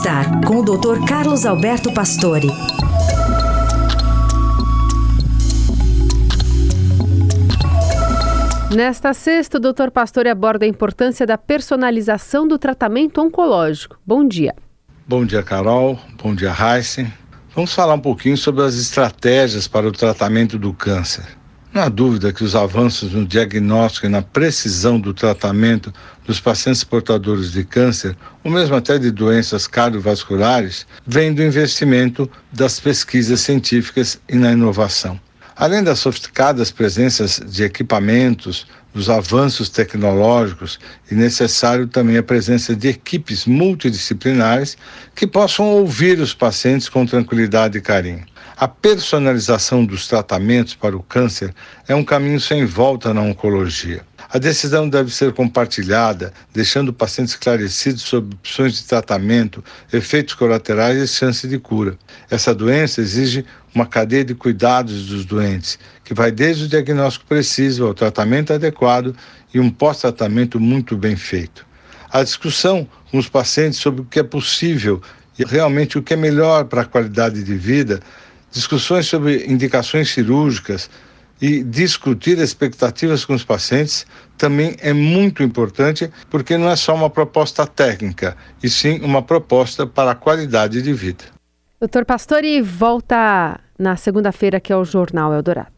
Bem-Estar, com o Dr. Carlos Alberto Pastore. Nesta sexta, o Dr. Pastore aborda a importância da personalização do tratamento oncológico. Bom dia. Bom dia, Carol. Bom dia, Heisen. Vamos falar um pouquinho sobre as estratégias para o tratamento do câncer. Não há dúvida que os avanços no diagnóstico e na precisão do tratamento dos pacientes portadores de câncer, ou mesmo até de doenças cardiovasculares, vêm do investimento das pesquisas científicas e na inovação. Além das sofisticadas presenças de equipamentos, dos avanços tecnológicos e necessário também a presença de equipes multidisciplinares que possam ouvir os pacientes com tranquilidade e carinho. A personalização dos tratamentos para o câncer é um caminho sem volta na oncologia. A decisão deve ser compartilhada, deixando o paciente esclarecido sobre opções de tratamento, efeitos colaterais e chance de cura. Essa doença exige uma cadeia de cuidados dos doentes, que vai desde o diagnóstico preciso ao tratamento adequado e um pós-tratamento muito bem feito. A discussão com os pacientes sobre o que é possível e realmente o que é melhor para a qualidade de vida discussões sobre indicações cirúrgicas e discutir expectativas com os pacientes também é muito importante, porque não é só uma proposta técnica, e sim uma proposta para a qualidade de vida. Doutor Pastore volta na segunda-feira aqui ao Jornal Eldorado.